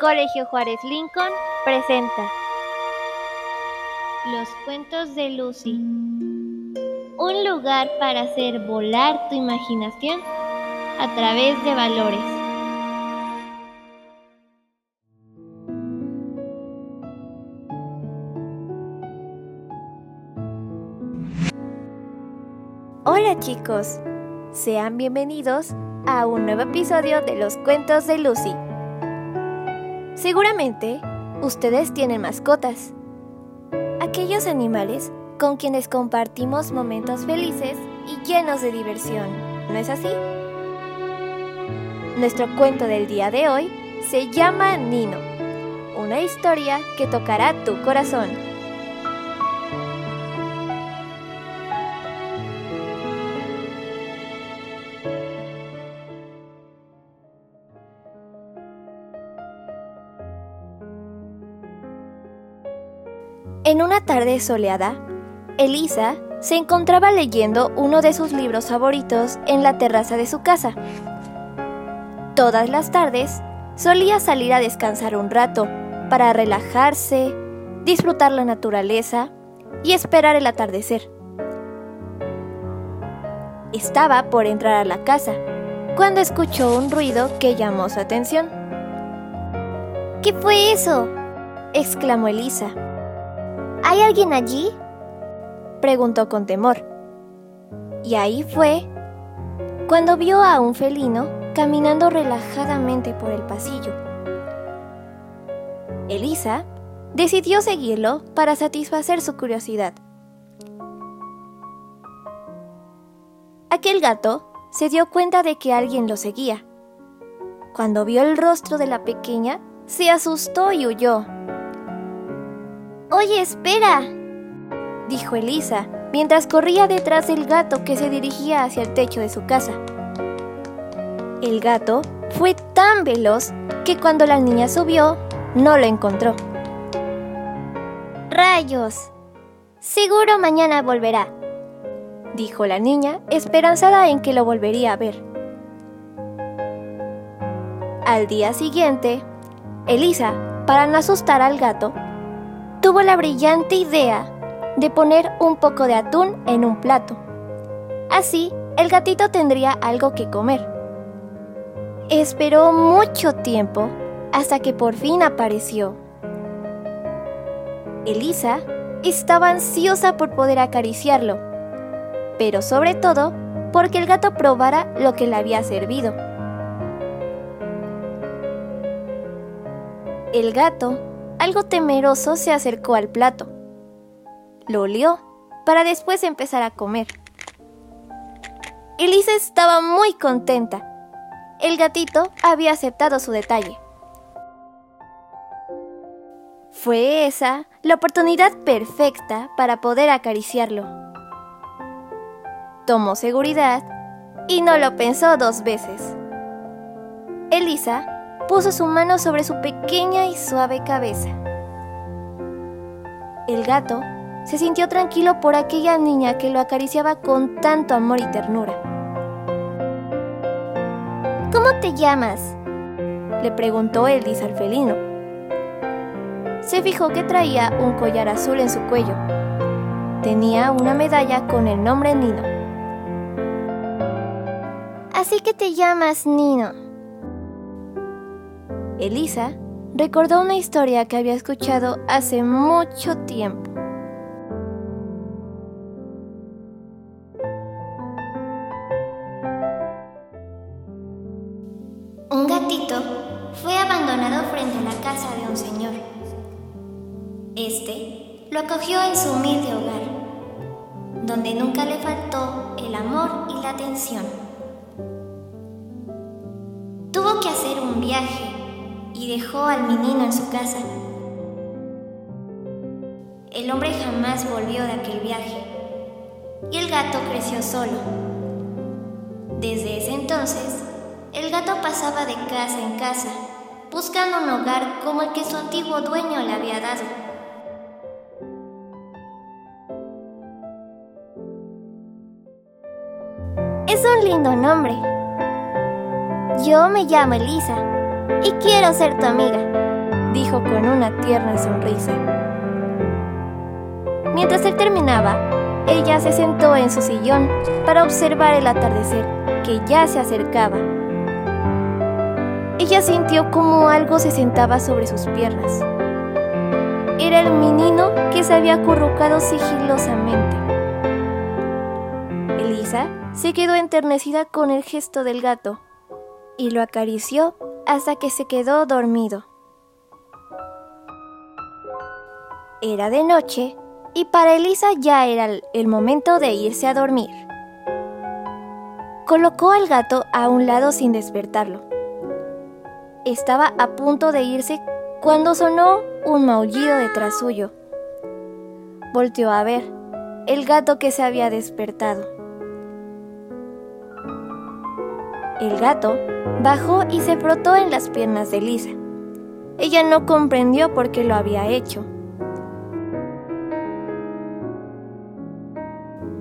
Colegio Juárez Lincoln presenta Los cuentos de Lucy. Un lugar para hacer volar tu imaginación a través de valores. Hola chicos, sean bienvenidos a un nuevo episodio de los cuentos de Lucy. Seguramente ustedes tienen mascotas, aquellos animales con quienes compartimos momentos felices y llenos de diversión, ¿no es así? Nuestro cuento del día de hoy se llama Nino, una historia que tocará tu corazón. En una tarde soleada, Elisa se encontraba leyendo uno de sus libros favoritos en la terraza de su casa. Todas las tardes solía salir a descansar un rato para relajarse, disfrutar la naturaleza y esperar el atardecer. Estaba por entrar a la casa cuando escuchó un ruido que llamó su atención. ¿Qué fue eso? exclamó Elisa. ¿Hay alguien allí? preguntó con temor. Y ahí fue cuando vio a un felino caminando relajadamente por el pasillo. Elisa decidió seguirlo para satisfacer su curiosidad. Aquel gato se dio cuenta de que alguien lo seguía. Cuando vio el rostro de la pequeña, se asustó y huyó. Oye, espera, dijo Elisa, mientras corría detrás del gato que se dirigía hacia el techo de su casa. El gato fue tan veloz que cuando la niña subió, no lo encontró. Rayos. Seguro mañana volverá, dijo la niña, esperanzada en que lo volvería a ver. Al día siguiente, Elisa, para no asustar al gato, tuvo la brillante idea de poner un poco de atún en un plato. Así, el gatito tendría algo que comer. Esperó mucho tiempo hasta que por fin apareció. Elisa estaba ansiosa por poder acariciarlo, pero sobre todo porque el gato probara lo que le había servido. El gato algo temeroso se acercó al plato. Lo olió para después empezar a comer. Elisa estaba muy contenta. El gatito había aceptado su detalle. Fue esa la oportunidad perfecta para poder acariciarlo. Tomó seguridad y no lo pensó dos veces. Elisa puso su mano sobre su pequeña y suave cabeza. El gato se sintió tranquilo por aquella niña que lo acariciaba con tanto amor y ternura. ¿Cómo te llamas? le preguntó Eldis al felino. Se fijó que traía un collar azul en su cuello. Tenía una medalla con el nombre Nino. Así que te llamas Nino, Elisa recordó una historia que había escuchado hace mucho tiempo. Un gatito fue abandonado frente a la casa de un señor. Este lo acogió en su humilde hogar, donde nunca le faltó el amor y la atención. Tuvo que hacer un viaje y dejó al menino en su casa. El hombre jamás volvió de aquel viaje y el gato creció solo. Desde ese entonces, el gato pasaba de casa en casa, buscando un hogar como el que su antiguo dueño le había dado. Es un lindo nombre. Yo me llamo Elisa y quiero ser tu amiga. dijo con una tierna sonrisa. Mientras él terminaba, ella se sentó en su sillón para observar el atardecer que ya se acercaba. Ella sintió como algo se sentaba sobre sus piernas. Era el menino que se había acurrucado sigilosamente. Elisa se quedó enternecida con el gesto del gato y lo acarició hasta que se quedó dormido. Era de noche y para Elisa ya era el momento de irse a dormir. Colocó al gato a un lado sin despertarlo. Estaba a punto de irse cuando sonó un maullido detrás suyo. Volteó a ver el gato que se había despertado. El gato bajó y se frotó en las piernas de Elisa. Ella no comprendió por qué lo había hecho.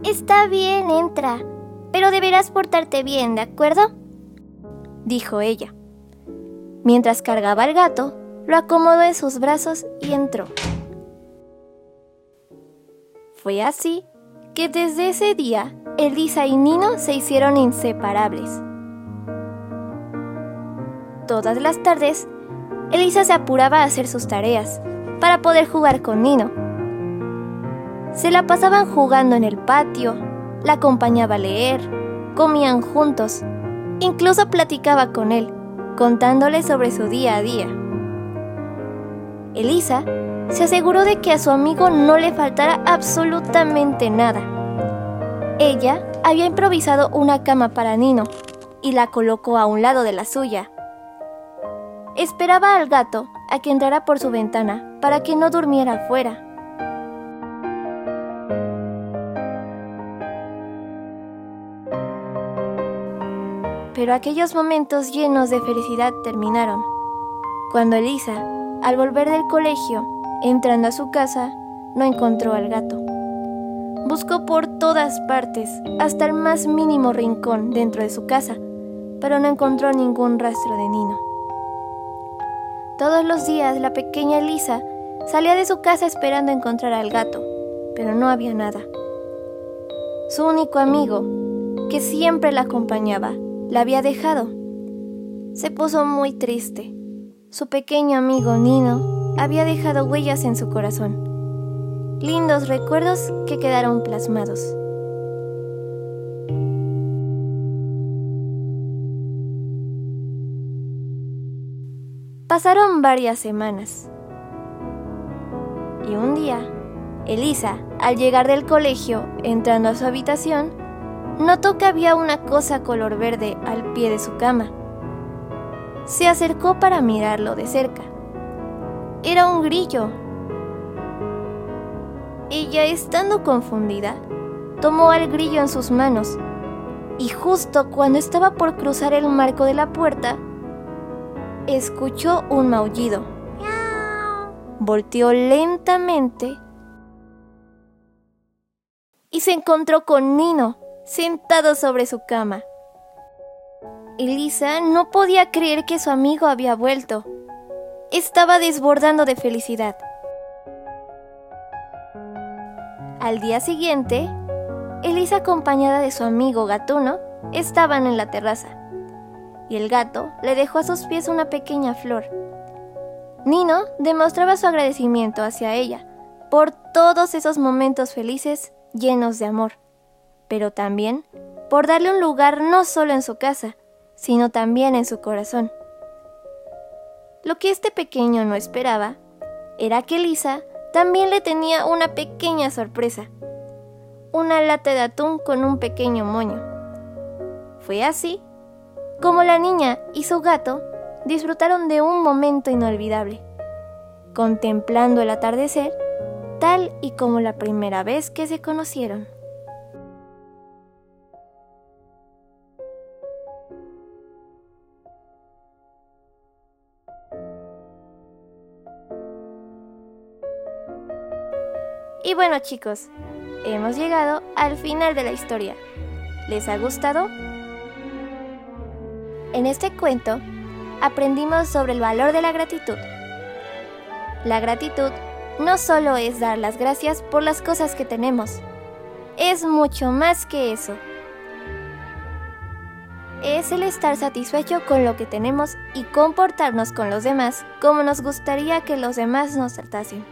Está bien, entra, pero deberás portarte bien, ¿de acuerdo? dijo ella. Mientras cargaba al gato, lo acomodó en sus brazos y entró. Fue así que desde ese día, Elisa y Nino se hicieron inseparables. Todas las tardes, Elisa se apuraba a hacer sus tareas para poder jugar con Nino se la pasaban jugando en el patio, la acompañaba a leer, comían juntos, incluso platicaba con él, contándole sobre su día a día. Elisa se aseguró de que a su amigo no le faltara absolutamente nada. Ella había improvisado una cama para Nino y la colocó a un lado de la suya. Esperaba al gato a que entrara por su ventana para que no durmiera afuera. Pero aquellos momentos llenos de felicidad terminaron. Cuando Elisa, al volver del colegio, entrando a su casa, no encontró al gato. Buscó por todas partes, hasta el más mínimo rincón dentro de su casa, pero no encontró ningún rastro de Nino. Todos los días la pequeña Elisa salía de su casa esperando encontrar al gato, pero no había nada. Su único amigo, que siempre la acompañaba, la había dejado. Se puso muy triste. Su pequeño amigo Nino había dejado huellas en su corazón. Lindos recuerdos que quedaron plasmados. Pasaron varias semanas. Y un día, Elisa, al llegar del colegio, entrando a su habitación, notó que había una cosa color verde al pie de su cama. Se acercó para mirarlo de cerca. Era un grillo. Ella, estando confundida, tomó al grillo en sus manos y justo cuando estaba por cruzar el marco de la puerta, escuchó un maullido. Volteó lentamente y se encontró con Nino, sentado sobre su cama. Elisa no podía creer que su amigo había vuelto. Estaba desbordando de felicidad. Al día siguiente, Elisa acompañada de su amigo gatuno estaban en la terraza y el gato le dejó a sus pies una pequeña flor. Nino demostraba su agradecimiento hacia ella por todos esos momentos felices llenos de amor pero también por darle un lugar no solo en su casa, sino también en su corazón. Lo que este pequeño no esperaba era que Lisa también le tenía una pequeña sorpresa, una lata de atún con un pequeño moño. Fue así como la niña y su gato disfrutaron de un momento inolvidable, contemplando el atardecer tal y como la primera vez que se conocieron. Y bueno chicos, hemos llegado al final de la historia. ¿Les ha gustado? En este cuento aprendimos sobre el valor de la gratitud. La gratitud no solo es dar las gracias por las cosas que tenemos, es mucho más que eso. Es el estar satisfecho con lo que tenemos y comportarnos con los demás como nos gustaría que los demás nos tratasen.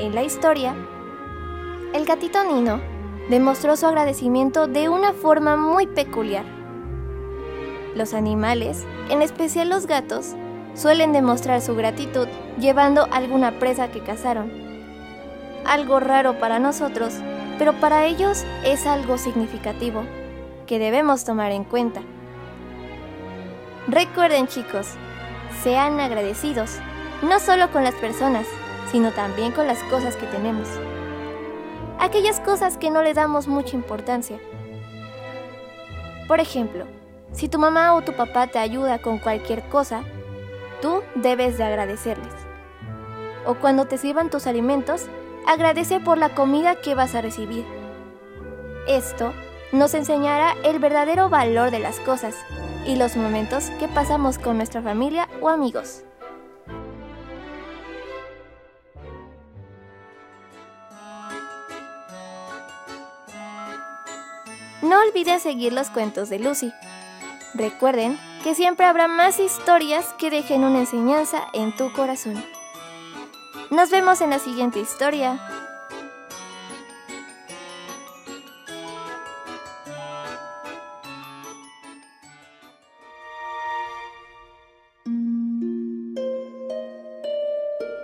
En la historia, el gatito Nino demostró su agradecimiento de una forma muy peculiar. Los animales, en especial los gatos, suelen demostrar su gratitud llevando alguna presa que cazaron. Algo raro para nosotros, pero para ellos es algo significativo, que debemos tomar en cuenta. Recuerden chicos, sean agradecidos, no solo con las personas, sino también con las cosas que tenemos. Aquellas cosas que no le damos mucha importancia. Por ejemplo, si tu mamá o tu papá te ayuda con cualquier cosa, tú debes de agradecerles. O cuando te sirvan tus alimentos, agradece por la comida que vas a recibir. Esto nos enseñará el verdadero valor de las cosas y los momentos que pasamos con nuestra familia o amigos. No olvides seguir los cuentos de Lucy. Recuerden que siempre habrá más historias que dejen una enseñanza en tu corazón. Nos vemos en la siguiente historia.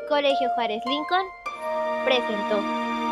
Colegio Juárez Lincoln presentó.